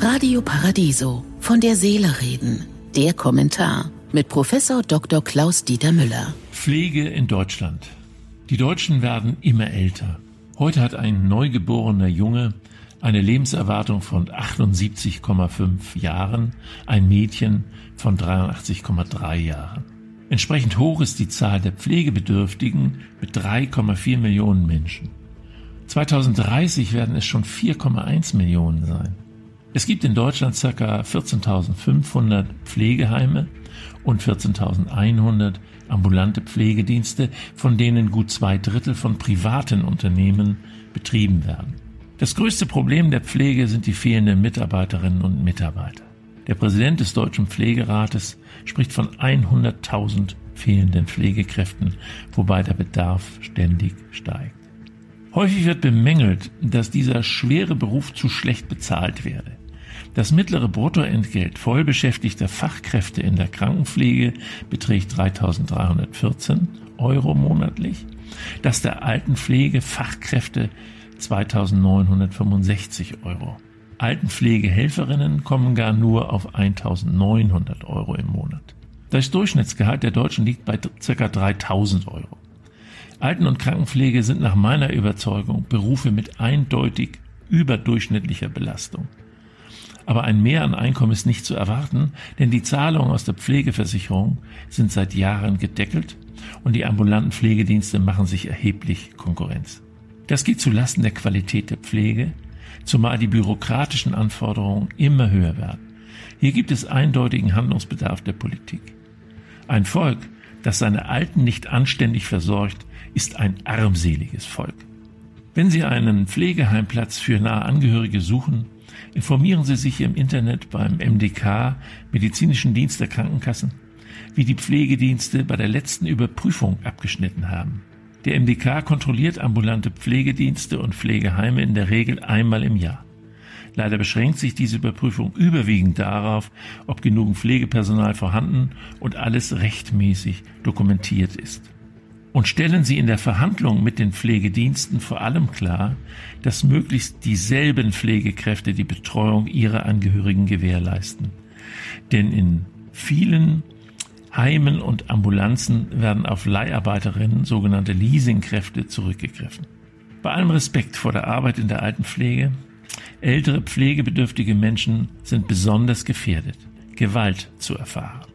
Radio Paradiso von der Seele reden. Der Kommentar mit Professor Dr. Klaus Dieter Müller. Pflege in Deutschland. Die Deutschen werden immer älter. Heute hat ein neugeborener Junge eine Lebenserwartung von 78,5 Jahren, ein Mädchen von 83,3 Jahren. Entsprechend hoch ist die Zahl der Pflegebedürftigen mit 3,4 Millionen Menschen. 2030 werden es schon 4,1 Millionen sein. Es gibt in Deutschland ca. 14.500 Pflegeheime und 14.100 ambulante Pflegedienste, von denen gut zwei Drittel von privaten Unternehmen betrieben werden. Das größte Problem der Pflege sind die fehlenden Mitarbeiterinnen und Mitarbeiter. Der Präsident des Deutschen Pflegerates spricht von 100.000 fehlenden Pflegekräften, wobei der Bedarf ständig steigt. Häufig wird bemängelt, dass dieser schwere Beruf zu schlecht bezahlt werde. Das mittlere Bruttoentgelt vollbeschäftigter Fachkräfte in der Krankenpflege beträgt 3.314 Euro monatlich, das der Altenpflege Fachkräfte 2.965 Euro. Altenpflegehelferinnen kommen gar nur auf 1.900 Euro im Monat. Das Durchschnittsgehalt der Deutschen liegt bei ca. 3.000 Euro. Alten- und Krankenpflege sind nach meiner Überzeugung Berufe mit eindeutig überdurchschnittlicher Belastung. Aber ein Mehr an Einkommen ist nicht zu erwarten, denn die Zahlungen aus der Pflegeversicherung sind seit Jahren gedeckelt und die ambulanten Pflegedienste machen sich erheblich Konkurrenz. Das geht zulasten der Qualität der Pflege, zumal die bürokratischen Anforderungen immer höher werden. Hier gibt es eindeutigen Handlungsbedarf der Politik. Ein Volk, das seine Alten nicht anständig versorgt, ist ein armseliges Volk. Wenn Sie einen Pflegeheimplatz für nahe Angehörige suchen, informieren Sie sich im Internet beim MDK, Medizinischen Dienst der Krankenkassen, wie die Pflegedienste bei der letzten Überprüfung abgeschnitten haben. Der MDK kontrolliert ambulante Pflegedienste und Pflegeheime in der Regel einmal im Jahr. Leider beschränkt sich diese Überprüfung überwiegend darauf, ob genug Pflegepersonal vorhanden und alles rechtmäßig dokumentiert ist und stellen Sie in der Verhandlung mit den Pflegediensten vor allem klar, dass möglichst dieselben Pflegekräfte die Betreuung ihrer Angehörigen gewährleisten. Denn in vielen Heimen und Ambulanzen werden auf Leiharbeiterinnen, sogenannte Leasingkräfte, zurückgegriffen. Bei allem Respekt vor der Arbeit in der Altenpflege, ältere pflegebedürftige Menschen sind besonders gefährdet, Gewalt zu erfahren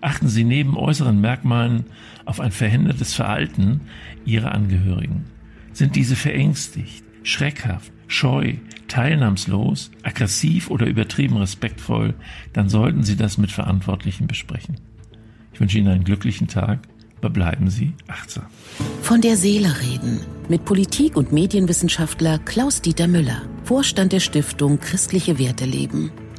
achten sie neben äußeren Merkmalen auf ein verhindertes Verhalten ihrer Angehörigen. Sind diese verängstigt, schreckhaft, scheu, teilnahmslos, aggressiv oder übertrieben respektvoll, dann sollten Sie das mit Verantwortlichen besprechen. Ich wünsche Ihnen einen glücklichen Tag, aber bleiben Sie achtsam. Von der Seele reden mit Politik- und Medienwissenschaftler Klaus-Dieter Müller, Vorstand der Stiftung Christliche Werte leben.